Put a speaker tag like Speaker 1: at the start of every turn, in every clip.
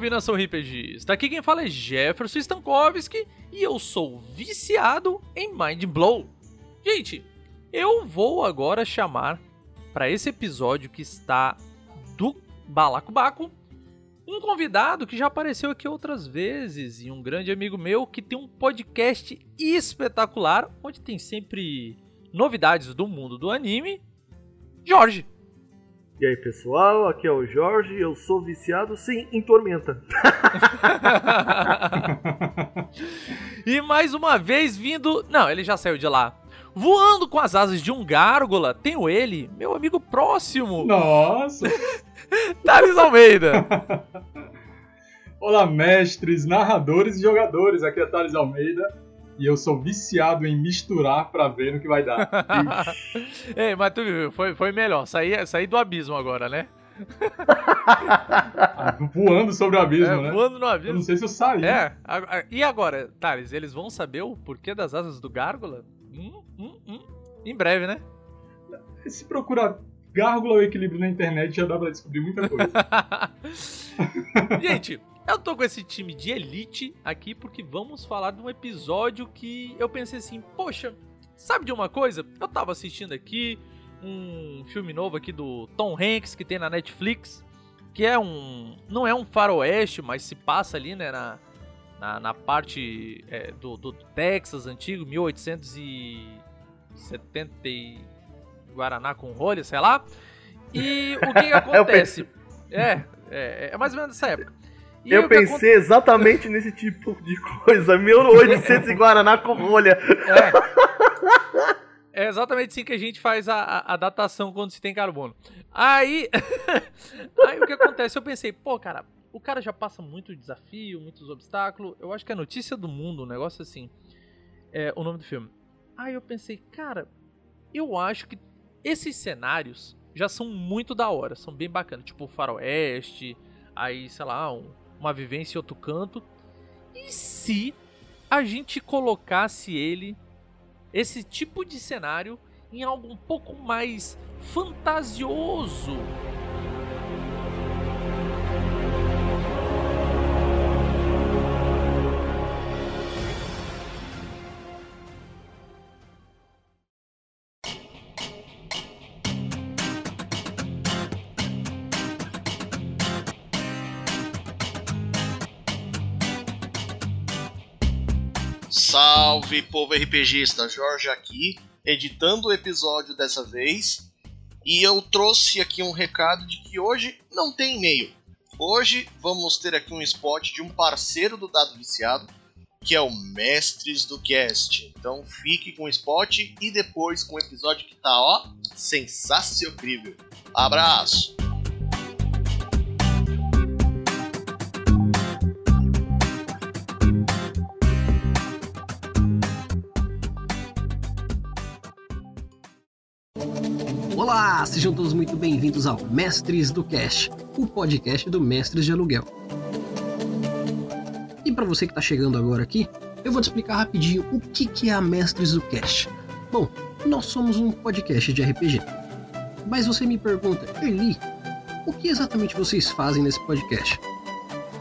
Speaker 1: salve nação RPGista! Aqui quem fala é Jefferson Stankovski e eu sou viciado em Mind Blow. Gente, eu vou agora chamar para esse episódio que está do Balacobaco um convidado que já apareceu aqui outras vezes e um grande amigo meu que tem um podcast espetacular onde tem sempre novidades do mundo do anime. Jorge.
Speaker 2: E aí pessoal, aqui é o Jorge, eu sou viciado sim em Tormenta.
Speaker 1: e mais uma vez vindo. Não, ele já saiu de lá. Voando com as asas de um gárgula, tenho ele, meu amigo próximo.
Speaker 3: Nossa!
Speaker 1: Thales Almeida.
Speaker 3: Olá, mestres, narradores e jogadores. Aqui é Thales Almeida. E eu sou viciado em misturar pra ver no que vai dar.
Speaker 1: Ei, mas tu viu, foi, foi melhor. Sair saí do abismo agora, né?
Speaker 3: voando sobre o abismo,
Speaker 1: é,
Speaker 3: né?
Speaker 1: Voando no abismo.
Speaker 3: Eu não sei se eu saí.
Speaker 1: É. E agora, Thales, eles vão saber o porquê das asas do Gárgula? Hum, hum, hum. Em breve, né?
Speaker 3: Se procurar Gárgula ou equilíbrio na internet já dá pra descobrir muita coisa.
Speaker 1: Gente, eu tô com esse time de elite aqui porque vamos falar de um episódio que eu pensei assim, poxa, sabe de uma coisa? Eu tava assistindo aqui um filme novo aqui do Tom Hanks que tem na Netflix, que é um não é um faroeste, mas se passa ali, né, na, na, na parte é, do, do Texas antigo, 1870 Guaraná com rolha, sei lá. E o que, que acontece? é, é, é mais ou menos nessa época.
Speaker 2: E eu pensei aconte... exatamente nesse tipo de coisa. 1800 e Guaraná com rolha.
Speaker 1: É. é exatamente assim que a gente faz a, a, a datação quando se tem carbono. Aí, aí o que acontece? Eu pensei, pô, cara, o cara já passa muito desafio, muitos obstáculos. Eu acho que é notícia do mundo, um negócio assim. É o nome do filme. Aí eu pensei, cara, eu acho que esses cenários já são muito da hora, são bem bacanas, tipo o faroeste, aí, sei lá, um, uma vivência em outro canto. E se a gente colocasse ele, esse tipo de cenário, em algo um pouco mais fantasioso?
Speaker 4: Salve povo RPGista, Jorge aqui, editando o episódio dessa vez. E eu trouxe aqui um recado de que hoje não tem e-mail. Hoje vamos ter aqui um spot de um parceiro do Dado Viciado, que é o Mestres do Cast. Então fique com o spot e depois com o episódio que tá, ó, sensacional. Abraço!
Speaker 5: Olá, sejam todos muito bem-vindos ao Mestres do Cash, o podcast do Mestres de Aluguel. E para você que está chegando agora aqui, eu vou te explicar rapidinho o que, que é a Mestres do Cash. Bom, nós somos um podcast de RPG. Mas você me pergunta, Eli, o que exatamente vocês fazem nesse podcast?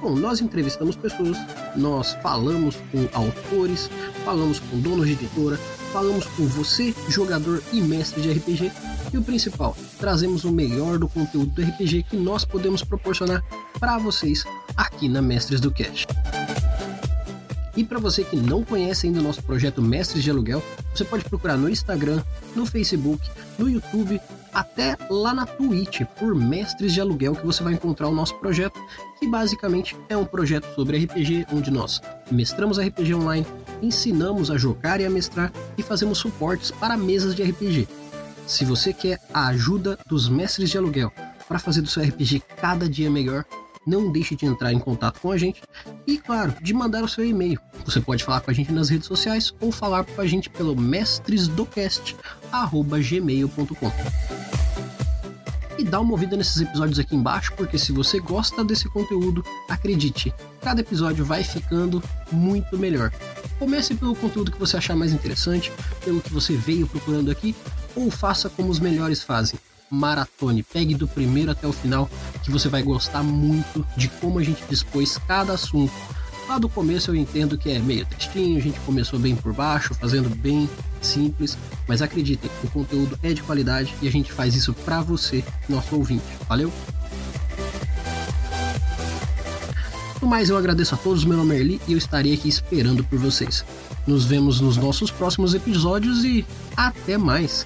Speaker 5: Bom, nós entrevistamos pessoas, nós falamos com autores, falamos com donos de editora, falamos com você, jogador e mestre de RPG, e o principal, trazemos o melhor do conteúdo do RPG que nós podemos proporcionar para vocês aqui na Mestres do Cash. E para você que não conhece ainda o nosso projeto Mestres de Aluguel, você pode procurar no Instagram, no Facebook, no YouTube, até lá na Twitch por Mestres de Aluguel que você vai encontrar o nosso projeto, que basicamente é um projeto sobre RPG onde nós mestramos RPG online, ensinamos a jogar e a mestrar e fazemos suportes para mesas de RPG. Se você quer a ajuda dos mestres de aluguel para fazer do seu RPG cada dia melhor, não deixe de entrar em contato com a gente e, claro, de mandar o seu e-mail. Você pode falar com a gente nas redes sociais ou falar com a gente pelo mestresdocast@gmail.com. E dá uma ouvida nesses episódios aqui embaixo, porque se você gosta desse conteúdo, acredite, cada episódio vai ficando muito melhor. Comece pelo conteúdo que você achar mais interessante, pelo que você veio procurando aqui, ou faça como os melhores fazem. maratone, pegue do primeiro até o final, que você vai gostar muito de como a gente dispôs cada assunto. Lá do começo eu entendo que é meio tristinho, a gente começou bem por baixo, fazendo bem simples, mas acreditem, o conteúdo é de qualidade e a gente faz isso para você, nosso ouvinte. Valeu? No mais, eu agradeço a todos, meu nome é Erli e eu estarei aqui esperando por vocês. Nos vemos nos nossos próximos episódios e até mais!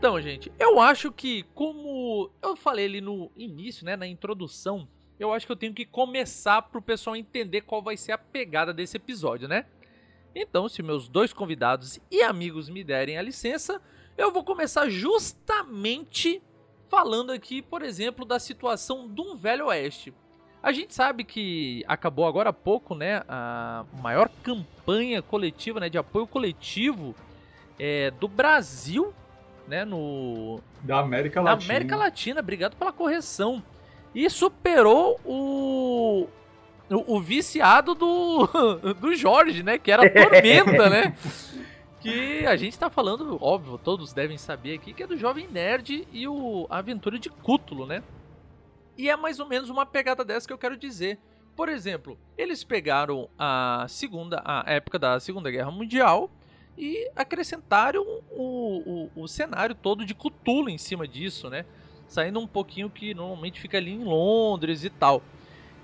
Speaker 1: Então, gente, eu acho que, como eu falei ali no início, né, na introdução, eu acho que eu tenho que começar pro pessoal entender qual vai ser a pegada desse episódio, né? Então, se meus dois convidados e amigos me derem a licença, eu vou começar justamente falando aqui, por exemplo, da situação de um Velho Oeste. A gente sabe que acabou agora há pouco, né, a maior campanha coletiva, né, de apoio coletivo é, do Brasil né, no
Speaker 3: Da América
Speaker 1: na
Speaker 3: Latina.
Speaker 1: América Latina, obrigado pela correção. E superou o o, o viciado do do Jorge, né, que era a Tormenta, né? Que a gente tá falando, óbvio, todos devem saber aqui, que é do Jovem Nerd e o a Aventura de Cútulo, né? E é mais ou menos uma pegada dessa que eu quero dizer. Por exemplo, eles pegaram a segunda a época da Segunda Guerra Mundial e acrescentaram o, o, o cenário todo de Cthulhu em cima disso, né? Saindo um pouquinho que normalmente fica ali em Londres e tal.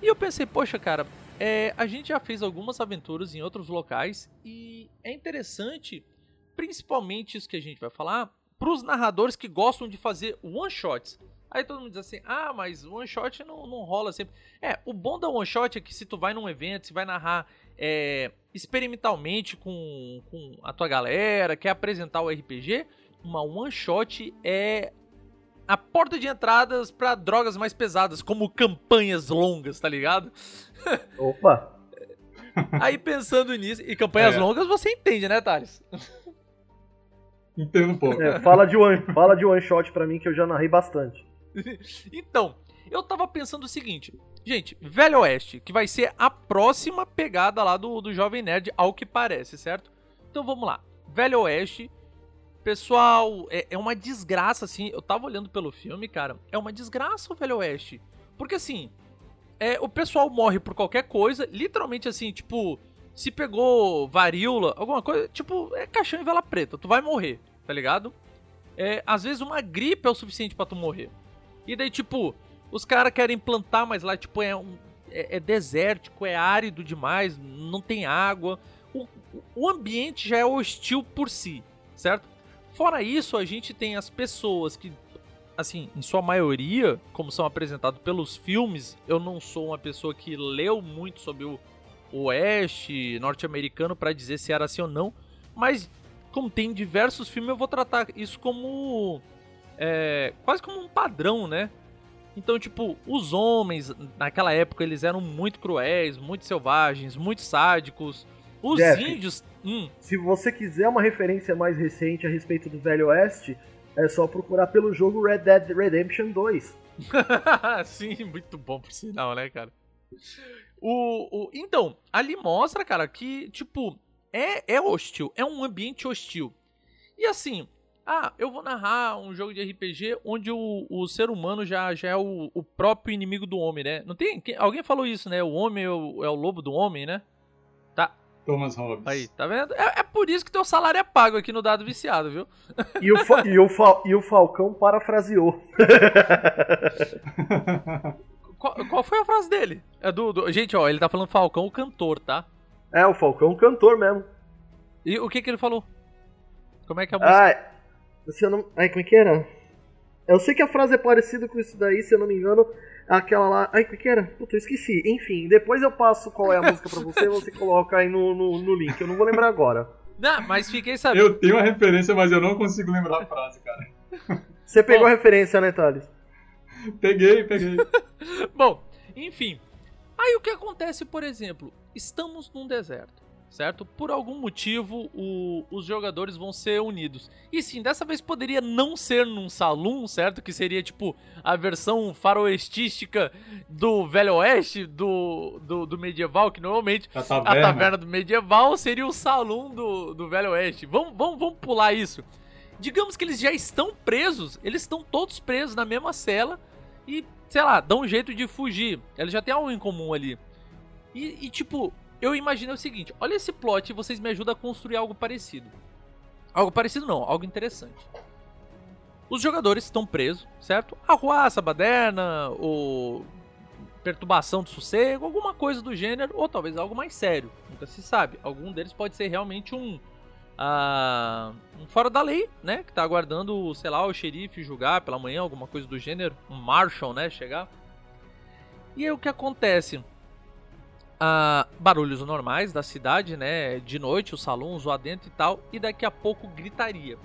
Speaker 1: E eu pensei, poxa, cara, é, a gente já fez algumas aventuras em outros locais e é interessante, principalmente isso que a gente vai falar, para os narradores que gostam de fazer one shots. Aí todo mundo diz assim, ah, mas one shot não, não rola sempre. É, o bom da one shot é que se tu vai num evento, se vai narrar é, experimentalmente com, com a tua galera, quer apresentar o RPG, uma one shot é a porta de entradas para drogas mais pesadas, como campanhas longas, tá ligado?
Speaker 2: Opa!
Speaker 1: Aí pensando nisso, e campanhas
Speaker 3: É.
Speaker 1: longas você entende, né, Thales?
Speaker 3: Entendo um pouco.
Speaker 2: É, fala, de one, fala de one shot pra mim que eu já narrei bastante.
Speaker 1: Então, eu tava pensando o seguinte, gente, Velho Oeste, que vai ser a próxima pegada lá do, do Jovem Nerd, ao que parece, certo? Então vamos lá. Velho Oeste, pessoal, é, é uma desgraça, assim. Eu tava olhando pelo filme, cara, é uma desgraça o Velho Oeste. Porque assim, é, o pessoal morre por qualquer coisa, literalmente assim, tipo, se pegou varíola, alguma coisa, tipo, é caixão e vela preta, tu vai morrer, tá ligado? É, às vezes uma gripe é o suficiente pra tu morrer. E daí, tipo, os caras querem plantar, mas lá, tipo, é, um, é, é desértico, é árido demais, não tem água. O, o ambiente já é hostil por si, certo? Fora isso, a gente tem as pessoas que, assim, em sua maioria, como são apresentados pelos filmes, eu não sou uma pessoa que leu muito sobre o oeste norte-americano para dizer se era assim ou não, mas como tem diversos filmes, eu vou tratar isso como é, quase como um padrão, né? Então, tipo, os homens naquela época eles eram muito cruéis, muito selvagens, muito sádicos. Os
Speaker 2: Jeff.
Speaker 1: índios, hum,
Speaker 2: Se você quiser uma referência mais recente a respeito do Velho Oeste, é só procurar pelo jogo Red Dead Redemption 2.
Speaker 1: Sim, muito bom por sinal, né, cara? O, o, então, ali mostra, cara, que, tipo, é, é hostil, é um ambiente hostil. E assim, ah, eu vou narrar um jogo de RPG onde o, o ser humano já, já é o, o próprio inimigo do homem, né? Não tem. quem- Alguém falou isso, né? O homem é o, é o lobo do homem, né?
Speaker 3: Thomas Hobbes.
Speaker 1: Aí, tá vendo? É, é por isso que teu salário é pago aqui no Dado Viciado, viu?
Speaker 2: E o, Fa- e o, Fa- e o Falcão parafraseou.
Speaker 1: Qual, qual foi a frase dele? É do, do- Gente, ó, ele tá falando Falcão, o cantor, tá?
Speaker 2: É, o Falcão é um cantor mesmo.
Speaker 1: E o que que ele falou? Como é que é a música?
Speaker 2: Ah, se eu não. Ai, como é que era? Eu sei que a frase é parecida com isso daí, se eu não me engano. Aquela lá. Ai, como é que era? Puta, eu esqueci. Enfim, depois eu passo qual é a música pra você você coloca aí no, no, no link. Eu não vou lembrar agora.
Speaker 1: Não, mas fiquei sabendo.
Speaker 3: Eu tenho a referência, mas eu não consigo lembrar a frase, cara.
Speaker 2: Você pegou
Speaker 1: Bom.
Speaker 2: a referência, né, Thales?
Speaker 3: Peguei, peguei.
Speaker 1: Bom, enfim. Aí o que acontece, por exemplo, estamos num deserto, certo? Por algum motivo, o- os jogadores vão ser unidos. E sim, dessa vez poderia não ser num salão, certo? Que seria tipo a versão faroestística do Velho Oeste, do, do, do medieval, que normalmente
Speaker 3: A
Speaker 1: a
Speaker 3: taverna.
Speaker 1: taverna do medieval seria o salão do, do Velho Oeste. Vamos, vamos, vamos pular isso. Digamos que eles já estão presos, eles estão todos presos na mesma cela e, sei lá, dão um jeito de fugir. Eles já têm algo em comum ali. E, e, tipo, eu imaginei o seguinte: olha esse plot e vocês me ajudam a construir algo parecido. Algo parecido não, algo interessante. Os jogadores estão presos, certo? Arruaça, baderna, ou perturbação do sossego, alguma coisa do gênero, ou talvez algo mais sério. Nunca se sabe. Algum deles pode ser realmente um, ah, um fora da lei, né? Que tá aguardando, sei lá, o xerife julgar pela manhã, alguma coisa do gênero. Um marshal, né? Chegar. E aí o que acontece? Ah, barulhos normais da cidade, né? De noite, os salões lá dentro e tal. E daqui a pouco gritaria.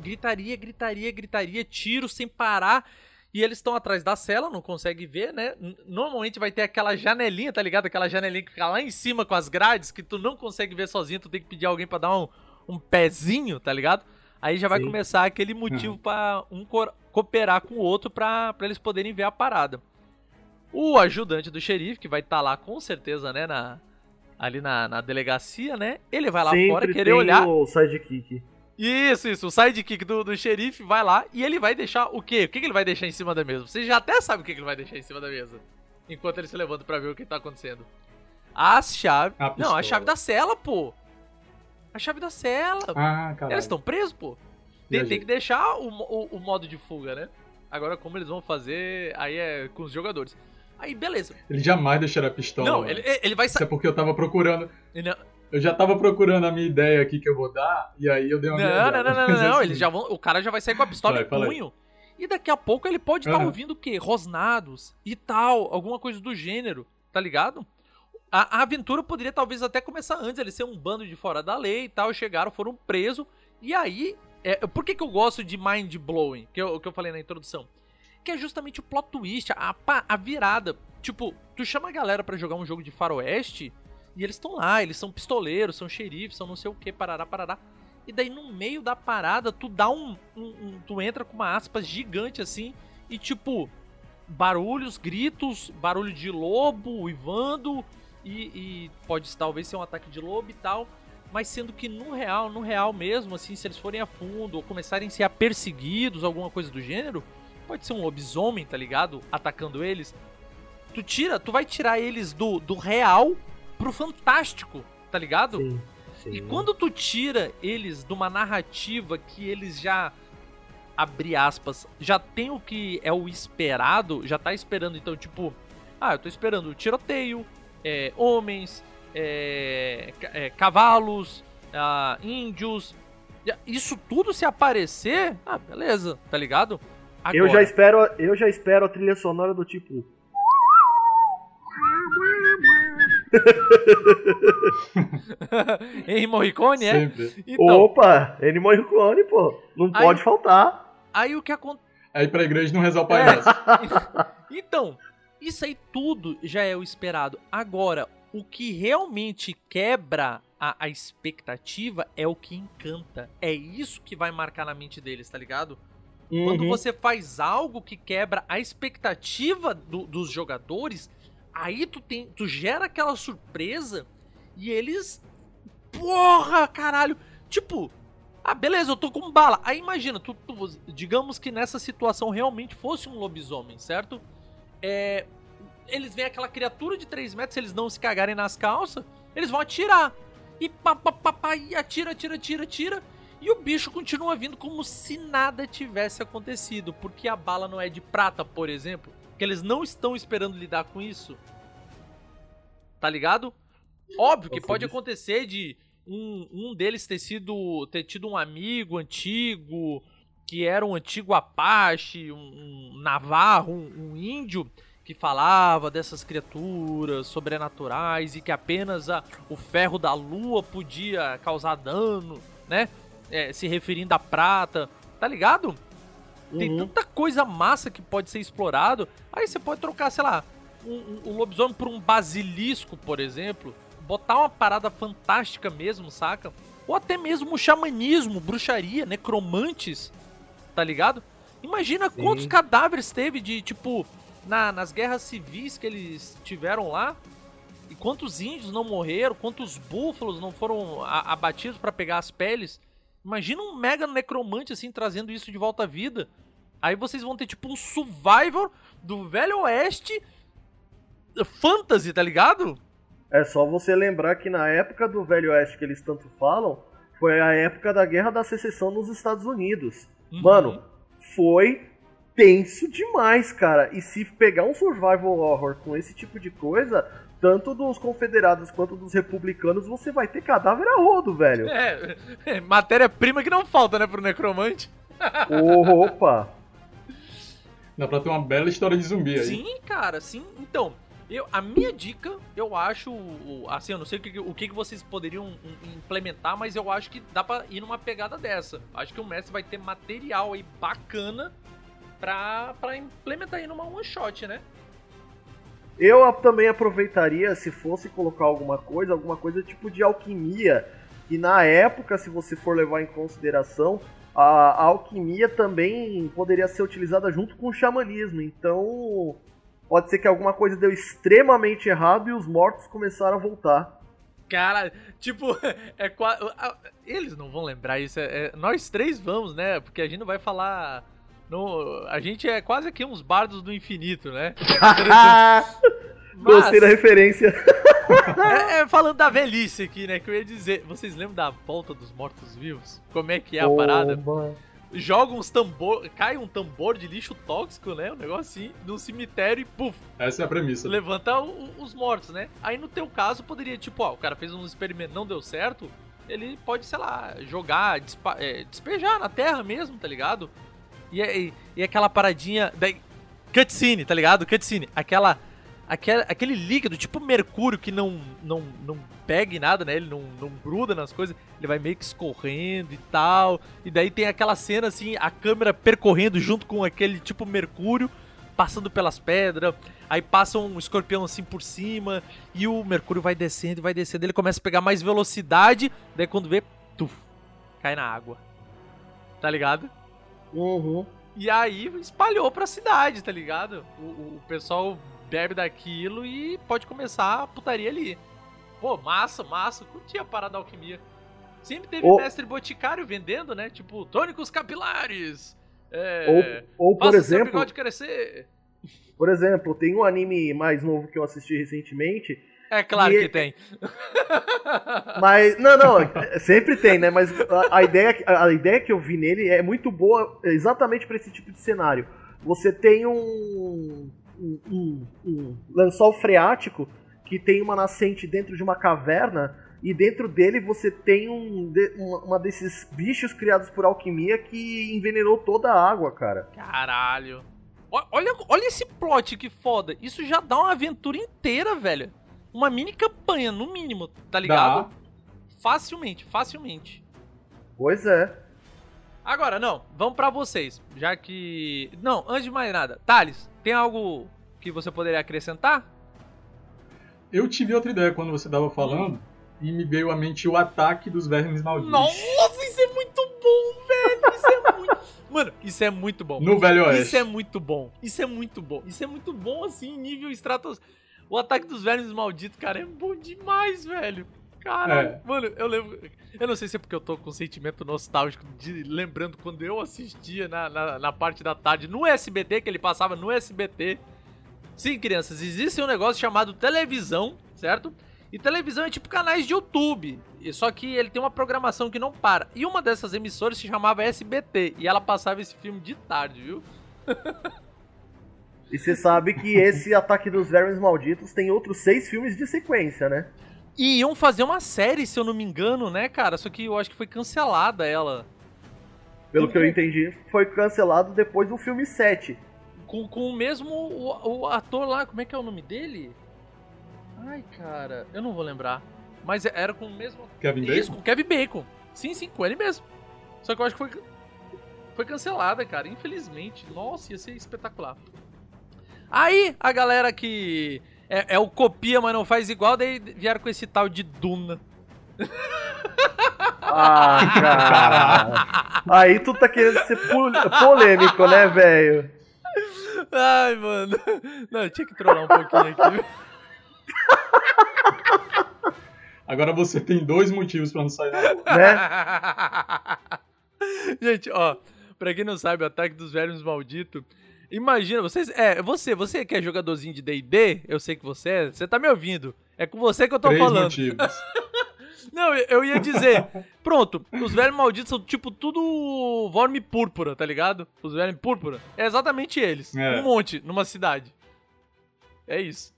Speaker 1: Gritaria, gritaria, gritaria, tiro sem parar. E eles estão atrás da cela, não consegue ver, né? Normalmente vai ter aquela janelinha, tá ligado? Aquela janelinha que fica lá em cima com as grades, que tu não consegue ver sozinho, tu tem que pedir alguém pra dar um, um pezinho, tá ligado? Aí já vai
Speaker 2: Sim.
Speaker 1: começar aquele motivo pra um co- cooperar com o outro pra eles poderem ver a parada. O ajudante do xerife, que vai estar lá com certeza, né, na, ali na, na delegacia, né? Ele vai lá
Speaker 2: Sempre
Speaker 1: fora querer
Speaker 2: tem
Speaker 1: olhar.
Speaker 2: o sidekick.
Speaker 1: Isso, isso. O sidekick do, do xerife vai lá e ele vai deixar o quê? O que, que ele vai deixar em cima da mesa? Você já até sabe o que, que ele vai deixar em cima da mesa. Enquanto ele se levanta pra ver o que tá acontecendo. As chaves.
Speaker 3: A
Speaker 1: Não, a chave da cela, pô. A chave da cela.
Speaker 3: Ah, caralho.
Speaker 1: Eles estão presos, pô. Tem, tem que deixar o, o, o modo de fuga, né? Agora, como eles vão fazer, aí é com os jogadores. Aí, beleza.
Speaker 3: Ele jamais deixará a pistola.
Speaker 1: Não, ele, ele vai
Speaker 3: Isso é
Speaker 1: sair.
Speaker 3: porque eu tava procurando.
Speaker 1: Não,
Speaker 3: Eu já tava procurando a minha ideia aqui que eu vou dar, e aí eu dei uma
Speaker 1: Não, não, não, não, não,
Speaker 3: é
Speaker 1: não.
Speaker 3: seguinte,
Speaker 1: já vão, o cara já vai sair com a pistola
Speaker 3: Vai,
Speaker 1: em punho. E daqui a pouco ele pode estar
Speaker 3: Aham.
Speaker 1: ouvindo o quê? Rosnados e tal, alguma coisa do gênero, tá ligado? A, a aventura poderia talvez até começar antes, eles ser um bando de fora da lei e tal, chegaram, foram presos, e aí. é, por que, que eu gosto de mind blowing? Que eu, que eu falei na introdução? Que é justamente o plot twist, a, a virada. Tipo, tu chama a galera pra jogar um jogo de faroeste e eles estão lá, eles são pistoleiros, são xerifes, são não sei o que, parará, parará. E daí no meio da parada, tu dá um, um- um- Tu entra com uma aspas gigante assim, e tipo, barulhos, gritos, barulho de lobo, uivando, e, e pode talvez ser um ataque de lobo e tal. Mas sendo que no real, no real mesmo, assim, se eles forem a fundo ou começarem a ser perseguidos, alguma coisa do gênero, pode ser um lobisomem, tá ligado? Atacando eles. Tu tira, tu vai tirar eles do, do real pro fantástico, tá ligado?
Speaker 2: Sim, sim.
Speaker 1: E quando tu tira eles de uma narrativa que eles já abre aspas, já tem o que é o esperado, já tá esperando então tipo, ah, eu tô esperando tiroteio, é, homens, é, é, cavalos, ah, índios, isso tudo se aparecer, ah, beleza, tá ligado?
Speaker 2: Eu
Speaker 1: Agora-
Speaker 2: já espero, eu já espero a trilha sonora do tipo.
Speaker 1: Henry Morricone, é? Então,
Speaker 2: Opa, Ennio Morricone, pô. Não
Speaker 1: Aí-
Speaker 2: pode faltar.
Speaker 1: aí o que acontece
Speaker 3: Aí pra igreja não rezar o
Speaker 1: É.
Speaker 3: Pai Nosso.
Speaker 1: Então, isso aí tudo já é o esperado. Agora, o que realmente quebra a, a expectativa é o que encanta. É isso que vai marcar na mente deles, tá ligado? Quando
Speaker 2: Uhum.
Speaker 1: você faz algo que quebra a expectativa do- dos jogadores, aí tu, tem, tu gera aquela surpresa e eles. Porra, caralho! Tipo, ah, beleza, eu tô com bala. Aí imagina, tu, tu- digamos que nessa situação realmente fosse um lobisomem, certo? É, eles veem aquela criatura de 3 metros, se eles não se cagarem nas calças, eles vão atirar. E pá, pá, pá, pá, e atira, atira, atira, atira. E o bicho continua vindo como se nada tivesse acontecido. Porque a bala não é de prata, por exemplo. Que eles não estão esperando lidar com isso. Tá ligado? Óbvio que pode acontecer de um, um deles ter sido. ter tido um amigo antigo. Que era um antigo Apache, um, um Navarro, um, um índio. que falava dessas criaturas sobrenaturais e que apenas a, o ferro da lua podia causar dano, né? É, se referindo à prata, tá ligado? Tem
Speaker 2: Uhum.
Speaker 1: tanta coisa massa que pode ser explorado. Aí você pode trocar, sei lá, um, um- um lobisomem por um basilisco, por exemplo. Botar uma parada fantástica mesmo, saca? Ou até mesmo o xamanismo, bruxaria, necromantes, tá ligado? Imagina
Speaker 2: Sim.
Speaker 1: quantos cadáveres teve de, tipo, na- nas guerras civis que eles tiveram lá. E quantos índios não morreram, quantos búfalos não foram abatidos pra pegar as peles. Imagina um mega necromante assim trazendo isso de volta à vida. Aí vocês vão ter tipo um survivor do Velho Oeste fantasy, tá ligado?
Speaker 2: É só você lembrar que na época do Velho Oeste que eles tanto falam, foi a época da Guerra da Secessão nos Estados Unidos.
Speaker 1: Uhum.
Speaker 2: Mano, foi tenso demais, cara. E se pegar um survival horror com esse tipo de coisa, tanto dos confederados quanto dos republicanos, você vai ter cadáver a rodo, velho.
Speaker 1: É, é matéria-prima que não falta, né, pro necromante.
Speaker 2: Opa!
Speaker 3: Dá pra ter uma bela história de zumbi aí.
Speaker 1: Sim, cara, sim. Então, eu, a minha dica, eu acho, o- assim, eu não sei o que, o que vocês poderiam im- implementar, mas eu acho que dá pra ir numa pegada dessa. Acho que o mestre vai ter material aí bacana pra, pra implementar aí numa one shot, né?
Speaker 2: Eu também aproveitaria, se fosse colocar alguma coisa, alguma coisa tipo de alquimia, que na época, se você for levar em consideração, a, a alquimia também poderia ser utilizada junto com o xamanismo. Então, pode ser que alguma coisa deu extremamente errado e os mortos começaram a voltar.
Speaker 1: Cara, tipo, é quase. Eles não vão lembrar isso. é- é- nós três vamos, né? Porque a gente não vai falar. No, a gente é quase aqui uns bardos do infinito, né?
Speaker 2: Gostei da referência.
Speaker 1: é, é, falando da velhice aqui, né? Que eu ia dizer. Vocês lembram da volta dos mortos-vivos? Como é que é a parada? Joga uns tambor. Cai um tambor de lixo tóxico, né? Um negócio assim, num cemitério e puf,
Speaker 3: Essa é a premissa.
Speaker 1: levanta o- os mortos, né? Aí no teu caso poderia, tipo, ó, o cara fez um experimento, não deu certo, ele pode, sei lá, jogar, despa- é, despejar na terra mesmo, tá ligado? E, e, e aquela paradinha. Da, cutscene, tá ligado? Cutscene. Aquela, aquela, aquele líquido, tipo mercúrio, que não, não, não pega em nada, né? Ele não, não gruda nas coisas, ele vai meio que escorrendo e tal. E daí tem aquela cena assim, a câmera percorrendo junto com aquele tipo mercúrio, passando pelas pedras. Aí passa um escorpião assim por cima, e o mercúrio vai descendo e vai descendo. Ele começa a pegar mais velocidade, daí quando vê, tuf, cai na água. Tá ligado?
Speaker 2: Uhum.
Speaker 1: E aí espalhou pra cidade, tá ligado? O, o- o pessoal bebe daquilo e pode começar a putaria ali. Pô, massa, massa. Curti a parada da alquimia. Sempre teve mestre boticário vendendo, né? Tipo, tônicos capilares. É,
Speaker 2: Ou, ou por
Speaker 1: seu
Speaker 2: exemplo,
Speaker 1: crescer.
Speaker 2: por exemplo, tem um anime mais novo que eu assisti recentemente,
Speaker 1: É claro
Speaker 2: E-
Speaker 1: que tem.
Speaker 2: Mas, não, não, sempre tem, né? Mas a, a ideia, que- a ideia que eu vi nele é muito boa exatamente para esse tipo de cenário. Você tem um, um, um- um lençol freático que tem uma nascente dentro de uma caverna e dentro dele você tem um, uma, desses bichos criados por alquimia que envenenou toda a água, cara.
Speaker 1: Caralho. Olha, olha esse plot que foda. Isso já dá uma aventura inteira, velho. Uma mini campanha, no mínimo, tá ligado? Facilmente, facilmente.
Speaker 2: Pois é.
Speaker 1: Agora, não, vamos pra vocês. Já que. Não, antes de mais nada. Thales, tem algo que você poderia acrescentar?
Speaker 3: Eu tive outra ideia quando você tava falando e me veio à mente o ataque dos vermes malditos.
Speaker 1: Nossa, isso é muito bom, velho. Isso é muito. Mano, isso é muito bom.
Speaker 3: No Velho Oeste.
Speaker 1: Isso é muito bom. Isso é muito bom. Isso é muito bom, assim, nível stratos. O ataque dos vermes malditos, cara, é bom demais, velho. Caralho.
Speaker 3: É.
Speaker 1: Mano, eu lembro. Eu não sei se é porque eu tô com um sentimento nostálgico de lembrando quando eu assistia na, na, na parte da tarde no SBT, que ele passava no SBT. Sim, crianças, existe um negócio chamado televisão, certo? E televisão é tipo canais de YouTube. E Só que ele tem uma programação que não para. E uma dessas emissoras se chamava SBT. E ela passava esse filme de tarde, viu?
Speaker 2: E você sabe que esse Ataque dos Vermes Malditos tem outros seis filmes de sequência, né?
Speaker 1: E iam fazer uma série, se eu não me engano, né, cara? Só que eu acho que foi cancelada ela.
Speaker 2: Pelo que eu entendi, foi cancelado depois do filme 7.
Speaker 1: Com, com o mesmo o, o ator lá, como é que é o nome dele? Ai, cara, eu não vou lembrar. Mas era com o mesmo.
Speaker 3: Kevin
Speaker 1: Isso,
Speaker 3: Bacon?
Speaker 1: com o Kevin Bacon. Sim, sim, com ele mesmo. Só que eu acho que foi, foi cancelada, cara. Infelizmente. Nossa, ia ser espetacular. Aí, a galera que é, é o copia, mas não faz igual, daí vieram com esse tal de Duna.
Speaker 2: Ah, cara. Aí tu tá querendo ser pol- polêmico, né, velho?
Speaker 1: Ai, mano. Não, eu tinha que trollar um pouquinho aqui.
Speaker 3: Agora você tem dois motivos pra não sair na rua.
Speaker 2: Né?
Speaker 1: Gente, ó, pra quem não sabe, o ataque dos velhos malditos. Imagina, vocês. É, você, você que é jogadorzinho de DD, eu sei que você é. Você tá me ouvindo. É com você que eu tô
Speaker 3: Três
Speaker 1: falando.
Speaker 3: motivos.
Speaker 1: Não, eu- ia dizer. Pronto, os velhos malditos são tipo tudo vorme púrpura, tá ligado? Os velhos púrpura. É exatamente eles.
Speaker 3: É.
Speaker 1: Um monte numa cidade. É isso.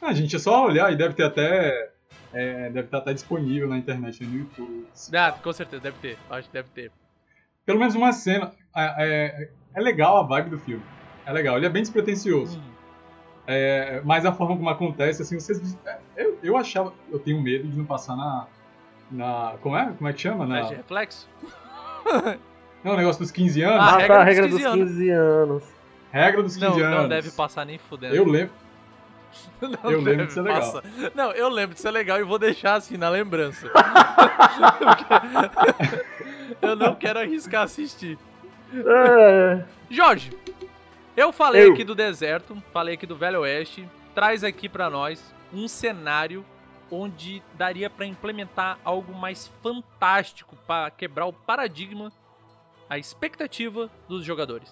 Speaker 3: Ah, gente, é só olhar e deve ter até. é, deve estar até disponível na internet, no YouTube.
Speaker 1: Ah, com certeza, deve ter. Acho que deve ter.
Speaker 3: Pelo menos uma cena. É, é- é legal a vibe do filme. É legal, ele é bem despretensioso.
Speaker 1: Hum.
Speaker 3: É, mas a forma como acontece, assim, vocês. é, Eu, eu achava. Eu tenho medo de não passar na. Na. Como é? Como é que chama? Na,
Speaker 1: de reflexo?
Speaker 3: não, o negócio dos 15 anos.
Speaker 1: Ah,
Speaker 2: Ah,
Speaker 1: regra
Speaker 2: tá, a
Speaker 1: dos
Speaker 2: regra
Speaker 1: 15
Speaker 2: dos
Speaker 1: anos.
Speaker 2: 15 anos.
Speaker 3: Regra dos 15
Speaker 1: Não,
Speaker 3: anos.
Speaker 1: não deve passar nem fudendo.
Speaker 3: Eu lembro.
Speaker 1: Não
Speaker 3: eu lembro de ser legal.
Speaker 1: passar. Não, eu lembro de ser legal e vou deixar assim na lembrança. eu não quero arriscar assistir.
Speaker 2: É,
Speaker 1: Jorge, eu falei
Speaker 2: Eu.
Speaker 1: aqui do deserto, falei aqui do Velho Oeste. Traz aqui pra nós um cenário onde daria pra implementar algo mais fantástico pra quebrar o paradigma, a expectativa dos jogadores.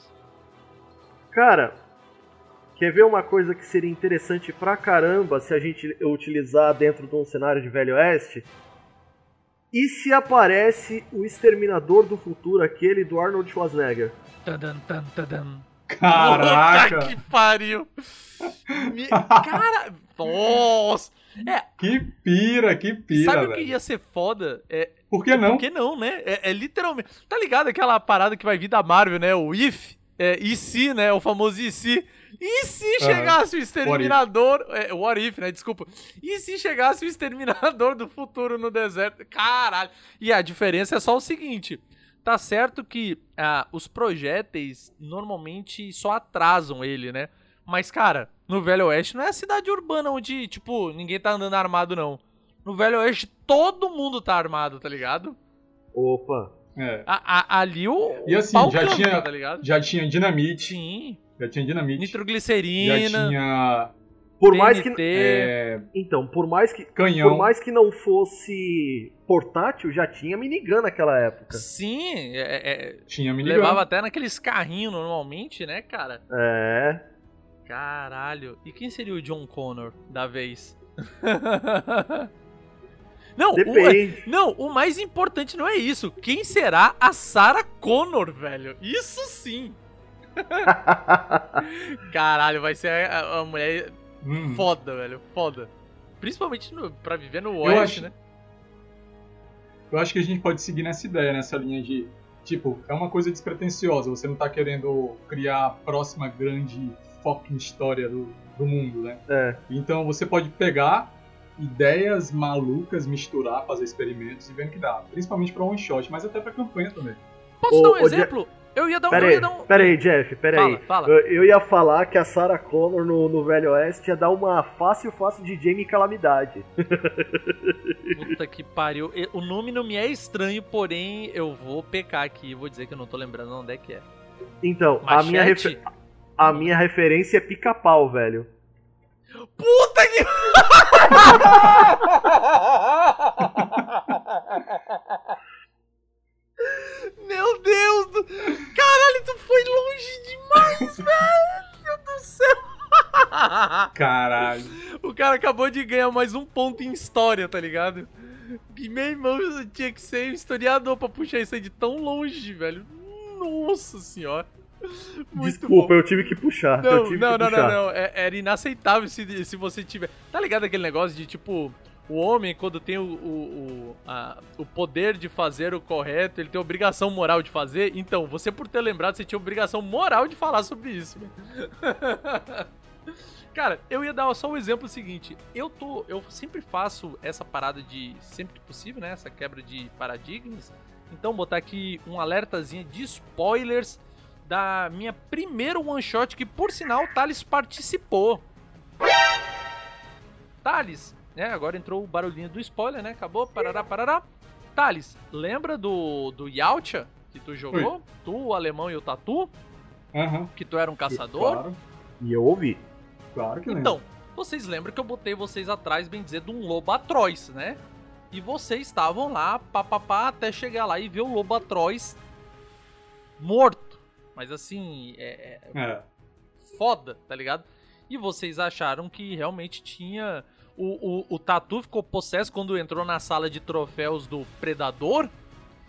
Speaker 2: cara, quer ver uma coisa que seria interessante pra caramba se a gente utilizar dentro de um cenário de Velho Oeste? E se aparece o Exterminador do Futuro, aquele do Arnold Schwarzenegger?
Speaker 1: Tadam, tam, tadam.
Speaker 3: Caraca!
Speaker 1: Puta que pariu! Me- Cara, nossa!
Speaker 3: Que pira, que pira,
Speaker 1: Sabe o que
Speaker 3: velho.
Speaker 1: ia ser foda? É,
Speaker 3: Por que não?
Speaker 1: Por que não, né? É, é literalmente. Tá ligado aquela parada que vai vir da Marvel, né? O If? É, e se, né? O famoso e se. E se chegasse o exterminador. É, o What If, né? Desculpa. E se chegasse o exterminador do futuro no deserto? Caralho. E a diferença é só o seguinte. Tá certo que ah, os projéteis normalmente só atrasam ele, né? Mas, cara, no Velho Oeste não é a cidade urbana onde, tipo, ninguém tá andando armado, não. No Velho Oeste todo mundo tá armado, tá ligado?
Speaker 2: Opa.
Speaker 3: É.
Speaker 1: A- a- ali o.
Speaker 3: E
Speaker 1: o
Speaker 3: assim,
Speaker 1: pau
Speaker 3: já
Speaker 1: canta,
Speaker 3: tinha-
Speaker 1: Tá ligado?
Speaker 3: Já tinha dinamite.
Speaker 1: Sim.
Speaker 3: Já tinha dinamite. Já
Speaker 1: Nitroglicerina.
Speaker 3: tinha
Speaker 2: Por mais que.
Speaker 1: TNT.
Speaker 3: é,
Speaker 2: Então, por mais que.
Speaker 3: canhão.
Speaker 2: Por mais que não fosse portátil, já tinha minigun naquela época.
Speaker 1: Sim, é- é-
Speaker 3: Tinha minigun.
Speaker 1: levava até naqueles carrinhos normalmente, né, cara?
Speaker 2: É.
Speaker 1: Caralho. E quem seria o John Connor da vez? não, o, não, o mais importante não é isso. Quem será a Sarah Connor, velho? Isso sim. Caralho, vai ser a, a mulher
Speaker 3: Hum.
Speaker 1: foda, velho. Foda. Principalmente no, pra viver no
Speaker 3: Eu
Speaker 1: Oeste,
Speaker 3: acho-
Speaker 1: né?
Speaker 3: Eu acho que a gente pode seguir nessa ideia, nessa linha de. Tipo, é uma coisa despretensiosa. Você não tá querendo criar a próxima grande fucking história do, do mundo, né?
Speaker 2: É.
Speaker 3: Então você pode pegar ideias malucas, misturar, fazer experimentos e ver no que dá. Principalmente pra one shot, mas até pra campanha também.
Speaker 1: Posso
Speaker 2: Ô,
Speaker 1: dar um exemplo? Eu ia dar um.
Speaker 2: Pera
Speaker 1: eu
Speaker 2: aí,
Speaker 1: um...
Speaker 2: pera aí, Jeff, pera
Speaker 1: Fala,
Speaker 2: aí.
Speaker 1: fala.
Speaker 2: Eu, eu ia falar que a Sarah Connor no, no Velho Oeste ia dar uma fácil, fácil de Jamie Calamidade.
Speaker 1: Puta que pariu. O nome não me é estranho, porém eu vou pecar aqui e vou dizer que eu não tô lembrando onde é que é.
Speaker 2: Então, a minha,
Speaker 1: Machete?
Speaker 2: refer- a minha referência é pica-pau, velho.
Speaker 1: Puta que. Meu Deus! Do... Caralho, tu foi longe demais, velho do céu!
Speaker 3: Caralho.
Speaker 1: o cara acabou de ganhar mais um ponto em história, tá ligado? E meu irmão tinha que ser um historiador pra puxar isso aí de tão longe, velho. Nossa senhora. Muito
Speaker 2: Desculpa,
Speaker 1: bom.
Speaker 2: eu tive que puxar.
Speaker 1: Não, não,
Speaker 2: que
Speaker 1: não,
Speaker 2: puxar.
Speaker 1: não, não. É- era inaceitável se, se você tiver. Tá ligado aquele negócio de tipo. O homem, quando tem o, o, o, a- o poder de fazer o correto, ele tem obrigação moral de fazer. Então, você por ter lembrado, você tinha obrigação moral de falar sobre isso. Cara, eu ia dar só o exemplo seguinte. Eu tô. Eu sempre faço essa parada de. Sempre que possível, né? Essa quebra de paradigmas. Então, botar aqui um alertazinho de spoilers da minha primeira one shot, que por sinal o Thales participou. Thales, né? Agora entrou o barulhinho do spoiler, né? Acabou, parará, parará. Thales, lembra do, do Yautja que tu jogou? Tu, o alemão e o Tatu?
Speaker 3: Aham.
Speaker 1: Que tu era um caçador?
Speaker 3: Claro,
Speaker 2: E eu ouvi.
Speaker 3: claro que lembro.
Speaker 1: Então, vocês lembram que eu botei vocês atrás, bem dizer, de um lobo atroz, né? E vocês estavam lá, papapá, até chegar lá e ver o lobo atroz morto. Mas assim, é, é
Speaker 3: É.
Speaker 1: foda, tá ligado? E vocês acharam que realmente tinha. O, o, o Tatu ficou possesso quando entrou na sala de troféus do Predador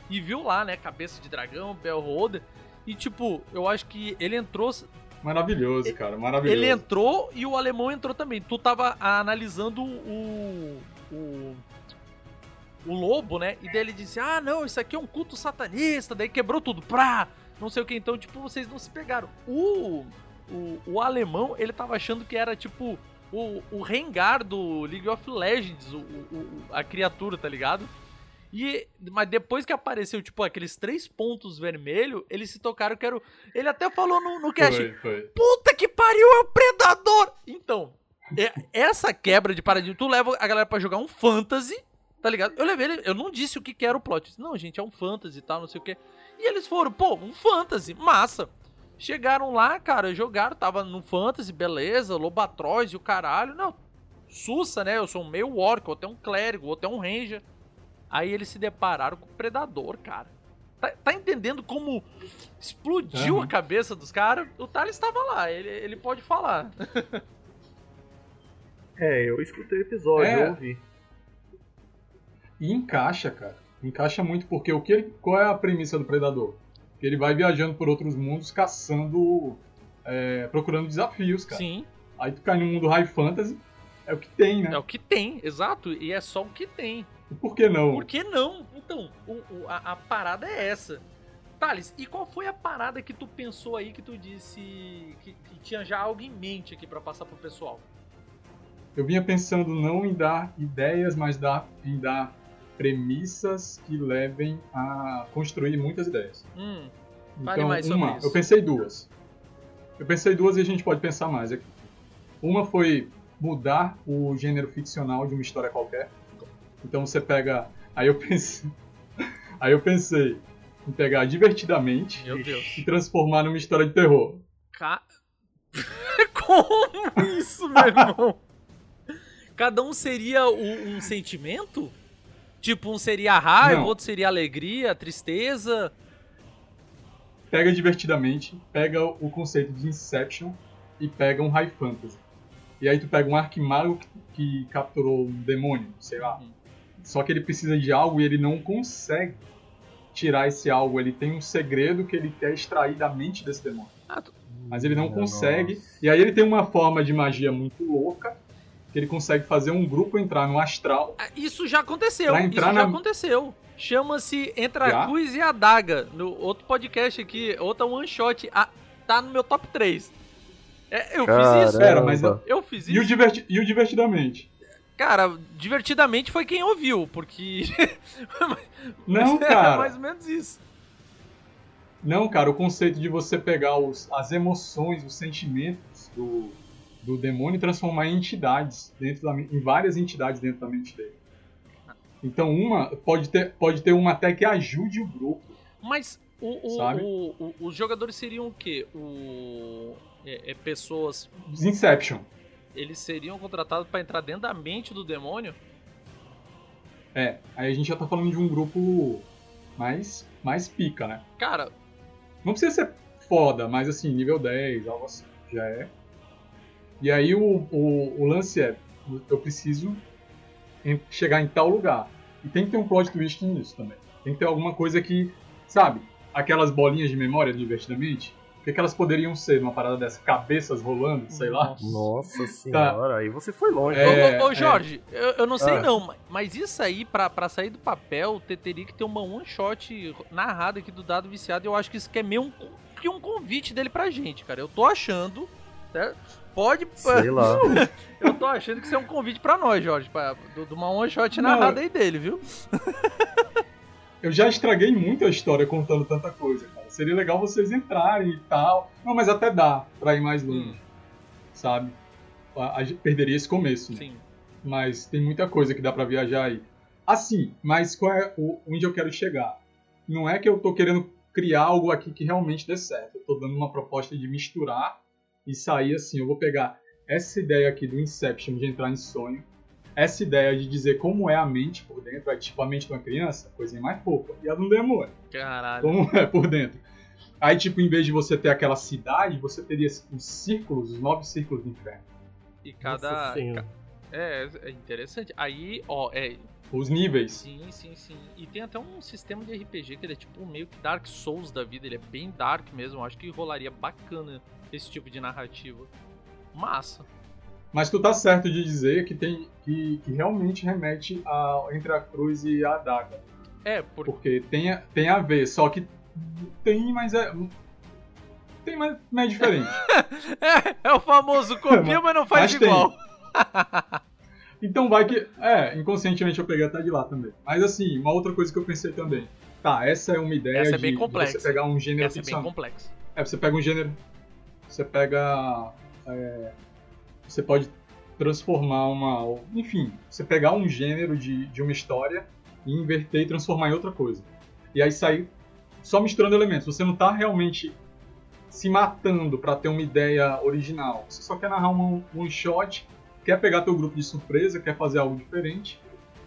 Speaker 1: e viu lá, né? Cabeça de dragão, Bellholder. E tipo, eu acho que ele entrou
Speaker 3: Maravilhoso, cara. Maravilhoso.
Speaker 1: ele entrou e o alemão entrou também. Tu tava analisando o. o. o lobo, né? E daí ele disse: Ah, não, isso aqui é um culto satanista. Daí quebrou tudo. Pra! Não sei o que. Então, tipo, vocês não se pegaram. O. O, o alemão, ele tava achando que era tipo. O, o Rengar do League of Legends, o, o- a criatura, tá ligado? E, mas depois que apareceu, tipo, aqueles três pontos vermelhos, eles se tocaram que era o... Ele até falou no, no cast,
Speaker 3: Foi, foi.
Speaker 1: Puta que pariu, é o Predador! Então, é- essa quebra de paradigma, tu leva a galera pra jogar um fantasy, tá ligado? Eu levei ele, eu não disse o que, que era o plot. Disse, não, gente, é um fantasy e tal, não sei o que. E eles foram, pô, um fantasy, massa. Chegaram lá, cara, jogaram, tava no fantasy, beleza, Lobatroz e o caralho. Não, sussa, né? Eu sou um meio orc, ou até um clérigo, ou até um ranger. Aí eles se depararam com o Predador, cara. Tá, tá entendendo como explodiu
Speaker 3: Aham.
Speaker 1: a cabeça dos caras? O Thales estava lá, ele, ele pode falar.
Speaker 2: É, eu escutei o episódio,
Speaker 3: É.
Speaker 2: eu ouvi.
Speaker 3: E encaixa, cara. Encaixa muito porque o que qual é a premissa do Predador? Que ele vai viajando por outros mundos caçando, é, procurando desafios, cara.
Speaker 1: Sim,
Speaker 3: Aí tu cai no mundo high fantasy, é o que tem, né?
Speaker 1: é o que tem, exato. E é só o que tem.
Speaker 3: E por que não?
Speaker 1: Por que não? Então, o- o- a, a parada é essa. Thales, e qual foi a parada que tu pensou aí que tu disse que, que tinha já algo em mente aqui pra passar pro pessoal?
Speaker 3: Eu vinha pensando não em dar ideias, mas dar, em dar premissas que levem a construir muitas ideias.
Speaker 1: Hum,
Speaker 3: Então,
Speaker 1: mais
Speaker 3: uma, eu pensei duas. Eu pensei duas e a gente pode pensar mais aqui. Uma foi mudar o gênero ficcional de uma história qualquer. Então você pega. Aí eu pensei. Aí eu pensei em pegar divertidamente e transformar numa história de terror.
Speaker 1: Ca... Como isso, meu irmão? Cada um seria o- um sentimento? Tipo, um seria raiva,
Speaker 3: Não.
Speaker 1: outro seria alegria, tristeza.
Speaker 3: Pega divertidamente, pega o conceito de Inception e pega um High Fantasy. E aí tu pega um arquimago que, que capturou um demônio, sei lá.
Speaker 1: Uhum.
Speaker 3: Só que ele precisa de algo e ele não consegue tirar esse algo. Ele tem um segredo que ele quer extrair da mente desse demônio.
Speaker 1: Ah, tu-
Speaker 3: Mas ele não
Speaker 2: Nossa.
Speaker 3: consegue. E aí ele tem uma forma de magia muito louca. Que ele consegue fazer um grupo entrar no astral.
Speaker 1: Ah, Isso já aconteceu. Isso já
Speaker 3: na-
Speaker 1: aconteceu. Chama-se Entre a
Speaker 3: Já?
Speaker 1: Cruz e a Daga. No outro podcast aqui, outra one shot. Ah, tá no meu top 3. É, eu fiz isso.
Speaker 3: Pera, mas eu-
Speaker 1: Eu fiz
Speaker 3: E o,
Speaker 1: isso.
Speaker 3: diverti- e o divertidamente?
Speaker 1: Cara, divertidamente foi quem ouviu, porque.
Speaker 3: Não,
Speaker 1: Era
Speaker 3: cara.
Speaker 1: mais ou menos isso.
Speaker 3: Não, cara, o conceito de você pegar os- as emoções, os sentimentos do, do demônio transformar em entidades dentro da, em várias entidades dentro da mente dele. Então uma pode ter, pode ter uma até que ajude o grupo.
Speaker 1: Mas o, o- o- os jogadores seriam o quê? O, é, é pessoas.
Speaker 3: Inception.
Speaker 1: Eles seriam contratados pra entrar dentro da mente do demônio?
Speaker 3: É, aí a gente já tá falando de um grupo mais, mais pica, né?
Speaker 1: Cara,
Speaker 3: Não precisa ser foda, mas assim, nível 10, algo assim, já é. E aí o, o, o lance é, eu preciso em- chegar em tal lugar. E tem que ter um plot twist nisso também. Tem que ter alguma coisa que, sabe, aquelas bolinhas de memória divertidamente, O que, que elas poderiam ser numa parada dessa? Cabeças rolando, sei lá.
Speaker 2: Nossa senhora, aí você foi longe.
Speaker 3: É,
Speaker 1: ô, ô, ô, Jorge, eu, eu não sei
Speaker 2: Ah.
Speaker 1: não, ma- mas isso aí, pra, pra sair do papel, te- teria que ter uma one shot narrada aqui do Dado Viciado. Eu acho que isso que é meio um, que um convite dele pra gente, cara. Eu tô achando, certo? Pode.
Speaker 2: Sei lá.
Speaker 1: Eu tô achando que isso é um convite pra nós, Jorge, pra, do- de uma one shot narrada aí dele, viu?
Speaker 3: Eu já estraguei muito a história contando tanta coisa, cara. Seria legal vocês entrarem e tal. Não, mas até dá pra ir mais longe,
Speaker 1: Hum.
Speaker 3: sabe? A, a perderia esse começo, né?
Speaker 1: Sim.
Speaker 3: Mas tem muita coisa que dá pra viajar aí. Assim, mas qual é o, onde eu quero chegar? Não é que eu tô querendo criar algo aqui que realmente dê certo. Eu tô dando uma proposta de misturar e sair assim. Eu vou pegar essa ideia aqui do Inception de entrar em sonho, essa ideia de dizer como é a mente por dentro, é tipo a mente de uma criança, coisinha mais fofa. E a do demônio
Speaker 1: Caralho.
Speaker 3: como é por dentro. Aí, tipo, em vez de você ter aquela cidade, você teria os círculos, os nove círculos do inferno.
Speaker 1: E cada. É, é interessante. Aí, ó, é.
Speaker 3: Os níveis.
Speaker 1: Sim, sim, sim. E tem até um sistema de RPG que ele é tipo meio que Dark Souls da vida. Ele é bem dark mesmo. Eu acho que rolaria bacana esse tipo de narrativa. Massa.
Speaker 3: Mas tu tá certo de dizer que tem que, que realmente remete a, entre a cruz e a adaga.
Speaker 1: É, porque.
Speaker 3: Porque tem, a- tem a ver, só que tem, mas é. Tem, mas é diferente.
Speaker 1: É, é o famoso copia, mas não faz
Speaker 3: Mas
Speaker 1: igual.
Speaker 3: Então vai que. É, inconscientemente eu peguei até de lá também. Mas assim, uma outra coisa que eu pensei também. Tá, essa é uma ideia
Speaker 1: Essa é
Speaker 3: de,
Speaker 1: bem
Speaker 3: de
Speaker 1: complexa.
Speaker 3: você pegar um gênero
Speaker 1: Essa é bem
Speaker 3: ficcional.
Speaker 1: complexa.
Speaker 3: É, você pega um gênero. Você pega. é, você pode transformar uma. Enfim, você pegar um gênero de, de uma história e inverter e transformar em outra coisa. E aí sair só misturando elementos. Você não tá realmente se matando pra ter uma ideia original. Você só quer narrar um one shot, quer pegar teu grupo de surpresa, quer fazer algo diferente,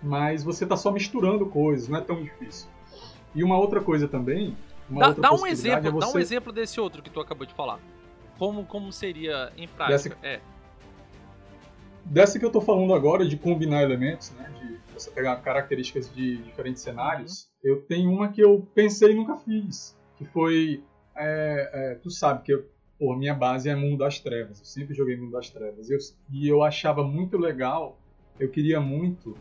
Speaker 3: mas você tá só misturando coisas, não é tão difícil. E uma outra coisa também. Uma
Speaker 1: Dá,
Speaker 3: outra
Speaker 1: dá um
Speaker 3: possibilidade
Speaker 1: exemplo,
Speaker 3: é
Speaker 1: dá um
Speaker 3: você-
Speaker 1: exemplo desse outro que tu acabou de falar. Como, como seria em prática? É.
Speaker 3: Dessa que eu tô falando agora, de combinar elementos, né? De você pegar características de diferentes cenários, eu tenho uma que eu pensei e nunca fiz. Que foi. é, é, tu sabe que eu, pô, minha base é Mundo das Trevas. Eu sempre joguei Mundo das Trevas. Eu- e eu achava muito legal, eu queria muito,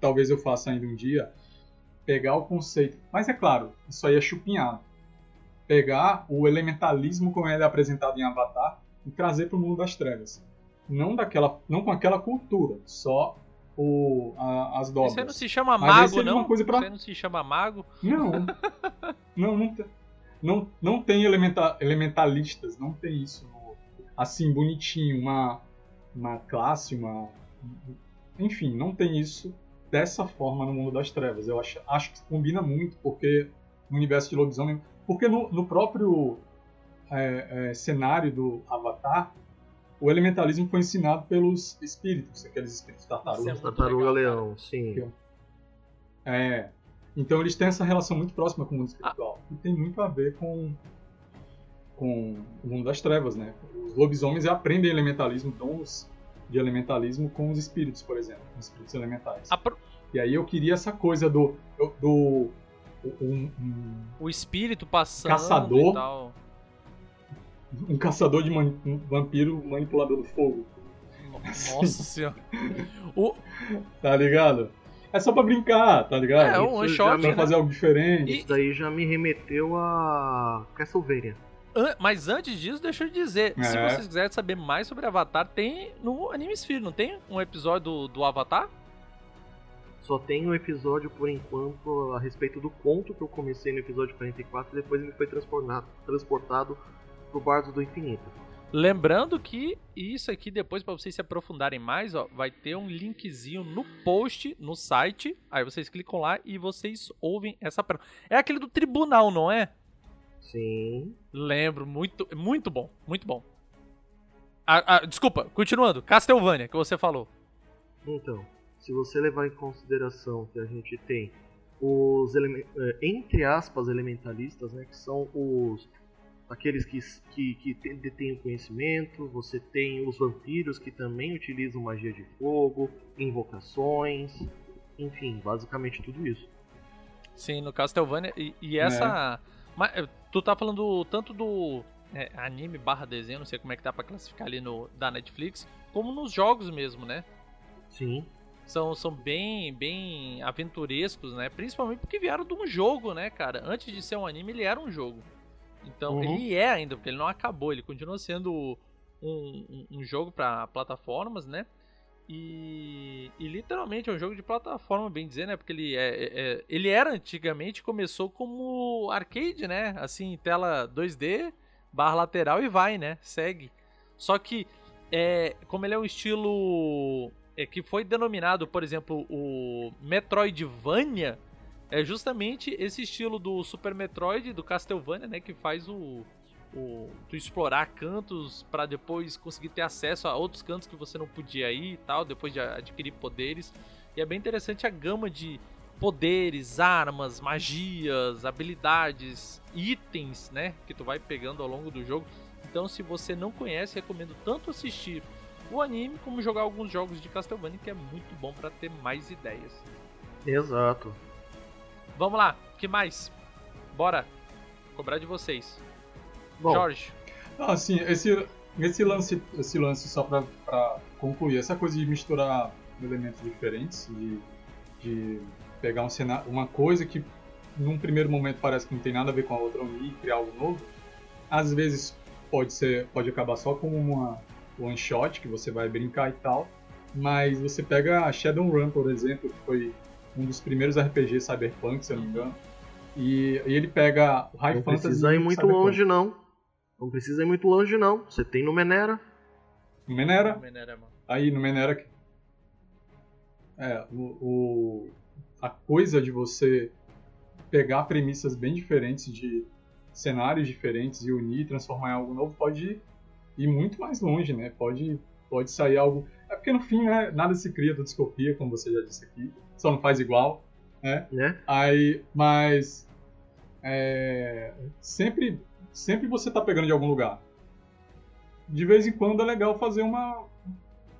Speaker 3: talvez eu faça ainda um dia, pegar o conceito. Mas é claro, isso aí é chupinhado. Pegar o elementalismo como ele é apresentado em Avatar e trazer para o mundo das trevas não daquela, não com aquela cultura, só o, a- as dobras.
Speaker 1: Você não se chama mago, não?
Speaker 3: pra-
Speaker 1: Você não se chama mago?
Speaker 3: Não, não, não, tem, não, não tem elementa, elementalistas, não tem isso no- assim bonitinho, uma, uma classe, uma, enfim, não tem isso dessa forma no mundo das trevas. Eu acho, acho que combina muito porque no universo de lobisomem, porque no, no próprio é, é, cenário do Avatar o elementalismo foi ensinado pelos espíritos, aqueles espíritos tartarugas.
Speaker 1: É
Speaker 2: Tartaruga
Speaker 1: legal,
Speaker 2: Leão, sim.
Speaker 3: É. Então eles têm essa relação muito próxima com o mundo espiritual. E tem muito a ver com, com o mundo das trevas, né? Os lobisomens aprendem elementalismo, dons de elementalismo com os espíritos, por exemplo, com os espíritos elementais.
Speaker 1: Pro-
Speaker 3: E aí eu queria essa coisa do. do um, um-
Speaker 1: O espírito passando
Speaker 3: Caçador.
Speaker 1: e tal.
Speaker 3: um caçador de mani- um vampiro manipulador do fogo.
Speaker 1: Nossa senhora. O,
Speaker 3: Tá ligado? É só pra brincar, tá ligado?
Speaker 1: é, um one shot,
Speaker 3: Pra
Speaker 1: né?
Speaker 3: fazer algo diferente.
Speaker 1: E-
Speaker 2: Isso daí já me remeteu a Castlevania.
Speaker 1: An- Mas antes disso, deixa eu dizer, se
Speaker 3: É.
Speaker 1: vocês quiserem saber mais sobre Avatar, tem no Anime Sphere, não tem um episódio do, do Avatar?
Speaker 2: Só tem um episódio, por enquanto, a respeito do conto que eu comecei no episódio 44 e depois ele foi transportado, transportado pro Bardo do Infinito.
Speaker 1: Lembrando que isso aqui, depois, pra vocês se aprofundarem mais, ó, vai ter um linkzinho no post, no site. Aí vocês clicam lá e vocês ouvem essa. É aquele do tribunal, não é?
Speaker 2: Sim.
Speaker 1: Lembro, muito, muito bom, muito bom. Ah, ah, desculpa, continuando. Castlevania, que você falou.
Speaker 2: Então, se você levar em consideração que a gente tem os eh, entre aspas elementalistas, né, que são os aqueles que, que, que detêm o conhecimento, você tem os vampiros que também utilizam magia de fogo, invocações, enfim, basicamente tudo isso.
Speaker 1: Sim, no Castlevania. E, e essa. Mas, eh, tu tá falando tanto do. é, anime barra desenho, não sei como é que dá pra classificar ali no da Netflix, como nos jogos mesmo, né?
Speaker 2: Sim.
Speaker 1: São, são bem, bem aventurescos, né? Principalmente porque vieram de um jogo, né, cara? Antes de ser um anime, ele era um jogo. Então,
Speaker 2: Uhum.
Speaker 1: ele é ainda, porque ele não acabou, ele continua sendo um, um, um jogo para plataformas, né? E, e literalmente é um jogo de plataforma, bem dizer, né? Porque ele, é, é- é- ele era antigamente, começou como arcade, né? Assim, tela 2D, barra lateral e vai, né? Segue. Só que, é, como ele é um estilo é, que foi denominado, por exemplo, o Metroidvania, é justamente esse estilo do Super Metroid, do Castlevania, né? Que faz o, o tu explorar cantos para depois conseguir ter acesso a outros cantos que você não podia ir e tal, depois de adquirir poderes. E é bem interessante a gama de poderes, armas, magias, habilidades, itens, né, que tu vai pegando ao longo do jogo. Então, se você não conhece, recomendo tanto assistir o anime como jogar alguns jogos de Castlevania, que é muito bom para ter mais ideias.
Speaker 2: Exato.
Speaker 1: Vamos lá, que mais? Bora cobrar de vocês.
Speaker 2: Bom,
Speaker 1: Jorge,
Speaker 3: Ah, assim, esse, esse lance, esse lance só pra, pra concluir, essa coisa de misturar elementos diferentes, de, de pegar um cenário, uma coisa que num primeiro momento parece que não tem nada a ver com a outra e criar algo novo, às vezes pode ser, pode acabar só como uma one shot que você vai brincar e tal, mas você pega a Shadowrun, por exemplo, que foi um dos primeiros RPG cyberpunk, se eu não me engano, e, e ele pega o High
Speaker 2: não
Speaker 3: Fantasy
Speaker 2: precisa ir
Speaker 3: e
Speaker 2: muito
Speaker 3: Cyberpunk.
Speaker 2: longe, não. Não precisa ir muito longe, não. Você tem no Menera.
Speaker 3: No Menera,
Speaker 1: Menera, mano.
Speaker 3: Aí no Menera. É, o, o- a coisa de você pegar premissas bem diferentes de cenários diferentes e unir e transformar em algo novo pode ir muito mais longe, né? Pode, pode sair algo. É porque no fim, né, nada se cria da discopia, como você já disse aqui, só não faz igual, né?
Speaker 2: Né?
Speaker 3: Aí, mas é, sempre, sempre você tá pegando de algum lugar. De vez em quando é legal fazer uma,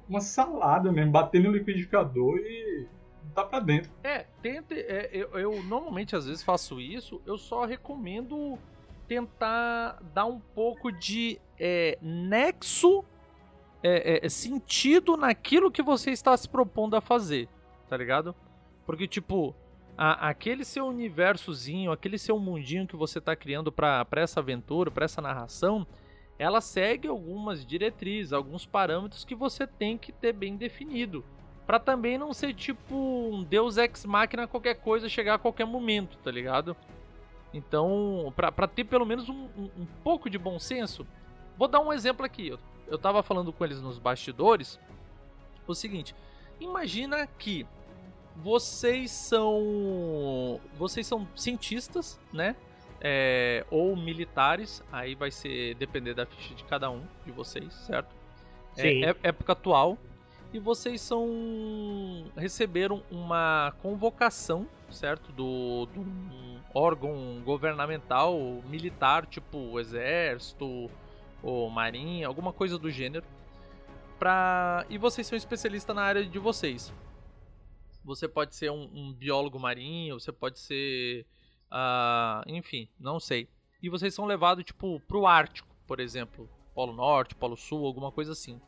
Speaker 3: uma salada mesmo, bater no liquidificador e tá pra dentro.
Speaker 1: É, tente. é, eu, eu normalmente às vezes faço isso, eu só recomendo tentar dar um pouco de é, nexo, é, é, sentido naquilo que você está se propondo a fazer, tá ligado? Porque, tipo, a- aquele seu universozinho, aquele seu mundinho que você tá criando pra essa aventura, pra essa narração, ela segue algumas diretrizes, alguns parâmetros que você tem que ter bem definido. Pra também não ser tipo um Deus Ex Machina qualquer coisa chegar a qualquer momento, tá ligado? Então, pra ter pelo menos um, um- um pouco de bom senso, vou dar um exemplo aqui. Eu, eu tava falando com eles nos bastidores. O seguinte, imagina que vocês são. Vocês são cientistas, né? É, ou militares, aí vai ser depender da ficha de cada um de vocês, certo? É,
Speaker 2: Sim.
Speaker 1: é- época atual. E vocês são. receberam uma convocação, certo? Do, do um órgão governamental, militar, tipo o exército ou marinha, alguma coisa do gênero. Pra... E vocês são especialistas na área de vocês. Você pode ser um, um biólogo marinho, você pode ser. ah, enfim, não sei. E vocês são levados, tipo, pro Ártico, por exemplo. Polo Norte, Polo Sul, alguma coisa assim.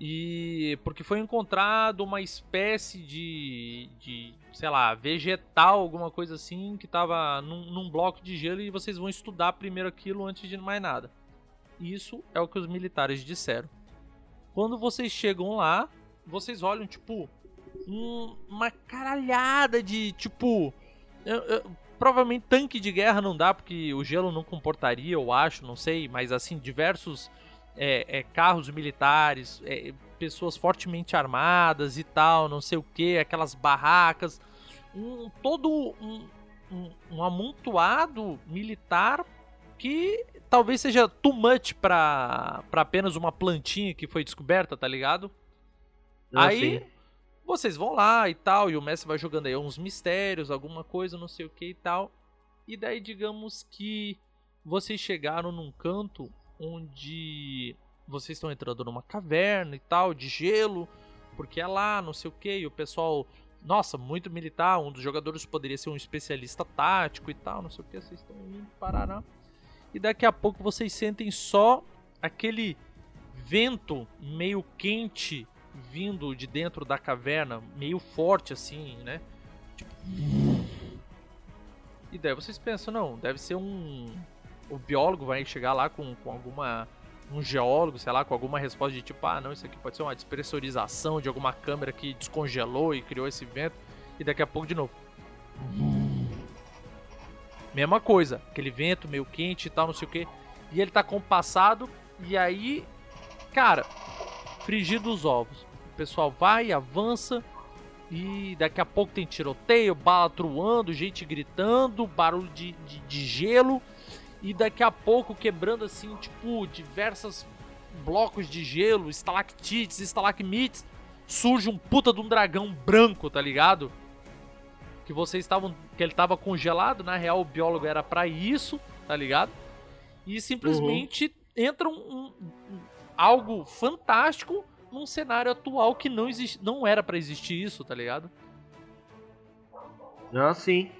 Speaker 1: E porque foi encontrado uma espécie de, de sei lá, vegetal, alguma coisa assim, que tava num, num bloco de gelo e vocês vão estudar primeiro aquilo antes de mais nada. Isso é o que os militares disseram. Quando vocês chegam lá, vocês olham, tipo, um- uma caralhada de, tipo. eu- eu- provavelmente tanque de guerra não dá, porque o gelo não comportaria, eu acho, não sei, mas assim, diversos é, é, carros militares, é, pessoas fortemente armadas e tal, não sei o que, aquelas barracas, um, todo um, um, um amontoado militar que talvez seja too much pra apenas uma plantinha que foi descoberta, tá ligado? Aí
Speaker 2: Assim.
Speaker 1: vocês vão lá e tal, e o Messi vai jogando aí uns mistérios, alguma coisa, não sei o que e tal. E daí, digamos que vocês chegaram num canto onde vocês estão entrando numa caverna e tal, de gelo, porque é lá, não sei o que, e o pessoal, nossa, muito militar, um dos jogadores poderia ser um especialista tático e tal, não sei o que, vocês estão indo, parará. e daqui a pouco vocês sentem só aquele vento meio quente vindo de dentro da caverna, meio forte assim, né? Tipo... E daí vocês pensam, não, deve ser um. O biólogo vai chegar lá com, com alguma. Um geólogo, sei lá, com alguma resposta de tipo, ah, não, isso aqui pode ser uma despressurização de alguma câmera que descongelou e criou esse vento. E daqui a pouco de novo. Mesma coisa, aquele vento meio quente e tal, não sei o que. E ele tá compassado, e aí, cara, frigir dos ovos. O pessoal vai, avança, e daqui a pouco tem tiroteio, bala truando, gente gritando, barulho de, de, de gelo. E daqui a pouco quebrando assim, tipo, diversos blocos de gelo, estalactites, estalagmites. Surge um puta de um dragão branco, tá ligado? Que vocês estavam. Que ele tava congelado, na real o biólogo era para isso, tá ligado? E simplesmente uhum. entra um, um, um, algo fantástico num cenário atual que não existe, não era para existir isso, tá ligado?
Speaker 2: Ah, sim.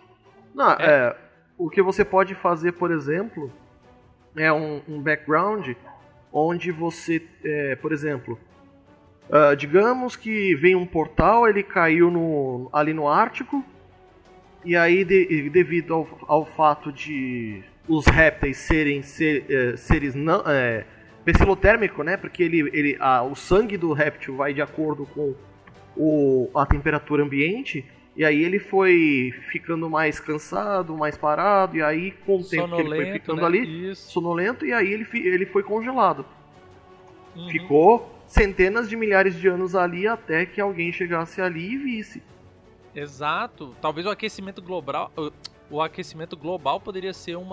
Speaker 2: Não, é. é. O que você pode fazer, por exemplo, é um, um background onde você, é, por exemplo, uh, digamos que vem um portal, ele caiu no, ali no Ártico, e aí de, devido ao, ao fato de os répteis serem ser, é, seres não, é, né? Porque ele, ele, a, o sangue do réptil vai de acordo com o, a temperatura ambiente. E aí ele foi ficando mais cansado, mais parado, e aí com o tempo sonolento, que ele foi ficando né? ali, Isso. sonolento, e aí ele, ele foi congelado. Uhum. Ficou centenas de milhares de anos ali até que alguém chegasse ali e visse.
Speaker 1: Exato. Talvez o aquecimento global, o aquecimento global poderia ser um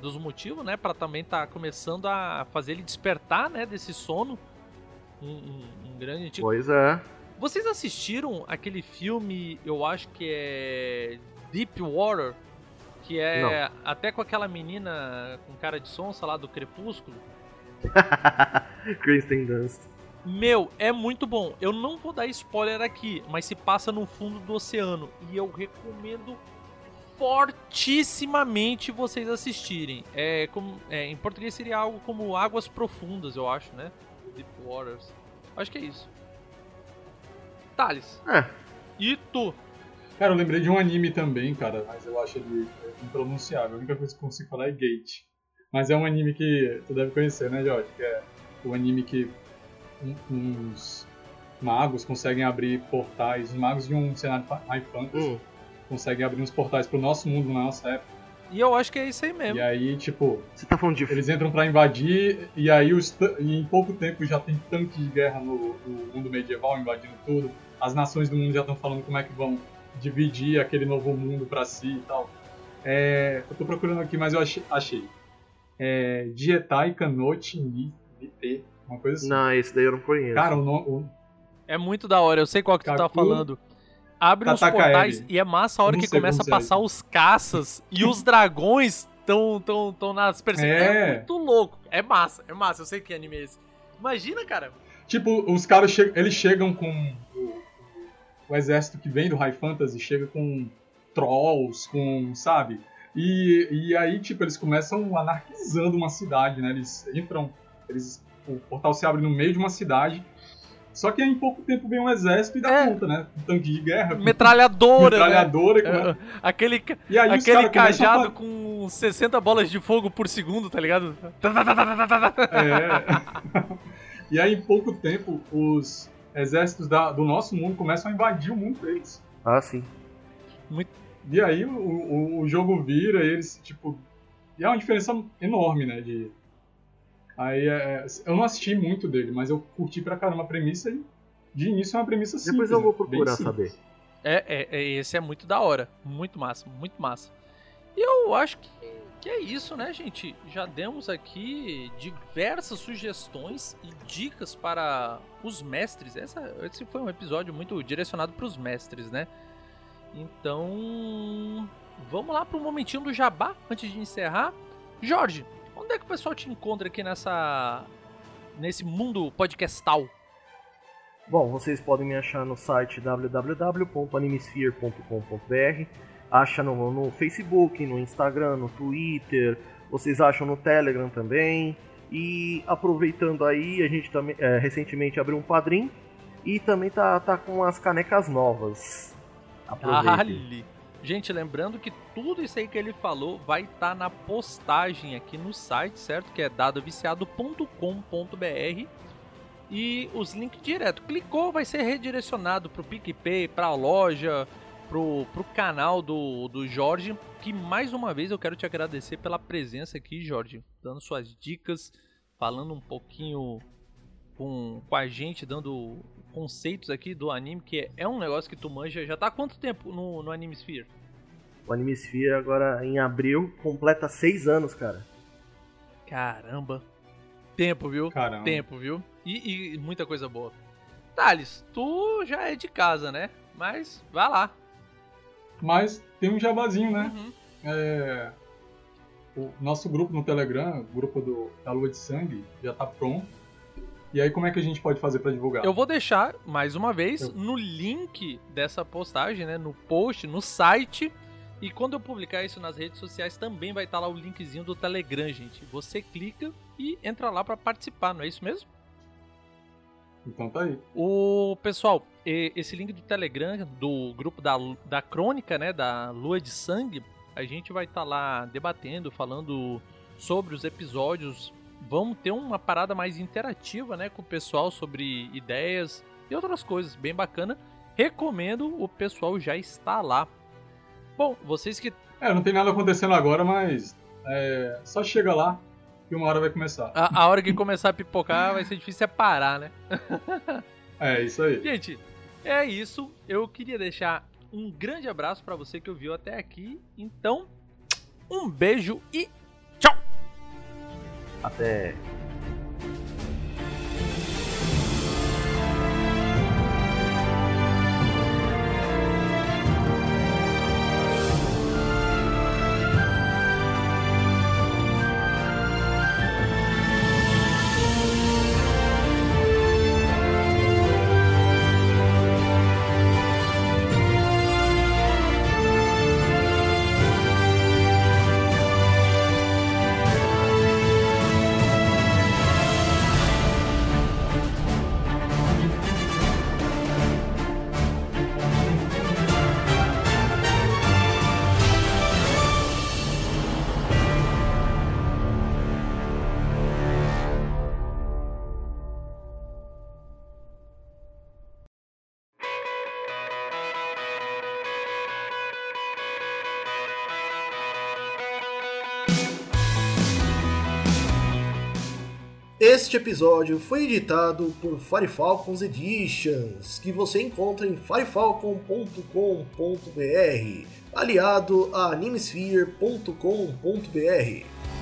Speaker 1: dos motivos, né, para também estar tá começando a fazer ele despertar, né, desse sono. Um, um, um grande tipo.
Speaker 2: Pois é.
Speaker 1: Vocês assistiram aquele filme, eu acho que é Deep Water, que é Não. até com aquela menina com cara de sonsa lá do Crepúsculo?
Speaker 2: Kristen Dunst.
Speaker 1: Meu, é muito bom. Eu não vou dar spoiler aqui, mas se passa no fundo do oceano e eu recomendo fortissimamente vocês assistirem. É, como, é, em português seria algo como Águas Profundas, eu acho, né? Deep Waters. Acho que é isso. Thales.
Speaker 2: É.
Speaker 1: E tu?
Speaker 3: Cara, eu lembrei de um anime também, cara, mas eu acho ele impronunciável. A única coisa que eu consigo falar é Gate. Mas é um anime que tu deve conhecer, né, Jorge? Que é o anime que uns magos conseguem abrir portais, os magos de um cenário high fantasy. Hum conseguem abrir uns portais pro nosso mundo na nossa época.
Speaker 1: E eu acho que é isso aí mesmo.
Speaker 3: E aí, tipo.
Speaker 2: Você tá falando de.
Speaker 3: Eles entram para invadir, e aí os, e em pouco tempo já tem tanque de guerra no, no, mundo medieval invadindo tudo. As nações do mundo já estão falando como é que vão dividir aquele novo mundo para si e tal. É, eu tô procurando aqui, mas eu achei. achei. É, Dietai Kanochi Nite, uma coisa assim.
Speaker 2: Não, esse daí eu não conheço.
Speaker 3: Cara, o, o...
Speaker 1: É muito da hora, eu sei qual que Kaku, tu tá falando abre os portais e é massa a hora que começa a passar os caças e os dragões estão tão, tão nas perseguições. É. é. muito louco. É massa, é massa. Eu sei que anime é esse. Imagina, cara.
Speaker 3: Tipo, os caras che eles chegam com o, o, exército que vem do High Fantasy, chega com trolls, com, sabe? E, e aí, tipo, eles começam anarquizando uma cidade, né? Eles entram, eles, o portal se abre no meio de uma cidade só que em pouco tempo vem um exército e dá é. conta, né? Um tanque de guerra.
Speaker 1: Metralhadora.
Speaker 3: Metralhadora.
Speaker 1: Né? É. Aquele, aquele cajado a... com 60 bolas de fogo por segundo, tá ligado?
Speaker 3: É. e aí, em pouco tempo, os exércitos da, do nosso mundo começam a invadir o mundo deles.
Speaker 2: Ah, sim.
Speaker 1: Muito...
Speaker 3: E aí o, o, o jogo vira, eles, tipo. E é uma diferença enorme, né? De Aí é, eu não assisti muito dele, mas eu curti pra caramba a premissa e de início é uma premissa simples.
Speaker 2: Depois eu vou né? procurar saber.
Speaker 1: É, é, é, esse é muito da hora. Muito massa, muito massa. E eu acho que, que é isso, né, gente? Já demos aqui diversas sugestões e dicas para os mestres. Essa, esse foi um episódio muito direcionado para os mestres, né? Então, vamos lá para o momentinho do jabá antes de encerrar. Jorge, Onde é que o pessoal te encontra aqui nessa nesse mundo podcastal?
Speaker 2: Bom, vocês podem me achar no site www.animesphere.com.br, acha no, no Facebook, no Instagram, no Twitter, vocês acham no Telegram também. E aproveitando aí, a gente também é, recentemente abriu um padrim e também tá, tá com as canecas novas. Aproveitem.
Speaker 1: Gente, lembrando que tudo isso aí que ele falou vai estar na postagem aqui no site, certo? Que é dadoviciado.com.br e os links direto. Clicou, vai ser redirecionado pro PicPay, pra loja, pro, pro canal do, do Jorge. Que mais uma vez eu quero te agradecer pela presença aqui, Jorge, dando suas dicas, falando um pouquinho com, com a gente, dando conceitos aqui do anime, que é um negócio que tu manja. Já tá há quanto tempo no, no Anime Sphere?
Speaker 2: O Anime Sphere agora em abril completa seis anos, cara.
Speaker 1: Caramba. Tempo, viu?
Speaker 3: Caramba.
Speaker 1: Tempo, viu? E, e muita coisa boa. Thales, tu já é de casa, né? Mas vai lá.
Speaker 3: Mas tem um jabazinho, né?
Speaker 1: Uhum.
Speaker 3: É, o nosso grupo no Telegram, o grupo do, da Lua de Sangue, já tá pronto. E aí como é que a gente pode fazer pra divulgar?
Speaker 1: Eu vou deixar, mais uma vez,
Speaker 3: Eu-
Speaker 1: no link dessa postagem, né? No post, no site. E quando eu publicar isso nas redes sociais, também vai estar lá o linkzinho do Telegram, gente. Você clica e entra lá pra participar, não é isso mesmo?
Speaker 3: Então tá aí.
Speaker 1: O pessoal, esse link do Telegram, do grupo da, da Crônica, né, da Lua de Sangue, a gente vai estar lá debatendo, falando sobre os episódios. Vamos ter uma parada mais interativa, né, com o pessoal sobre ideias e outras coisas, bem bacana. Recomendo, o pessoal já está lá. Bom, vocês que
Speaker 3: É, não tem nada acontecendo agora, mas é, só chega lá que uma hora vai começar.
Speaker 1: a, a hora que começar a pipocar vai ser difícil é parar, né?
Speaker 3: É, isso aí.
Speaker 1: Gente, é isso. Eu queria deixar um grande abraço pra você que ouviu até aqui. Então, um beijo e
Speaker 2: Até. Este episódio foi editado por Firefalcons Editions, que você encontra em firefalcon.com.br, aliado a animesphere.com.br.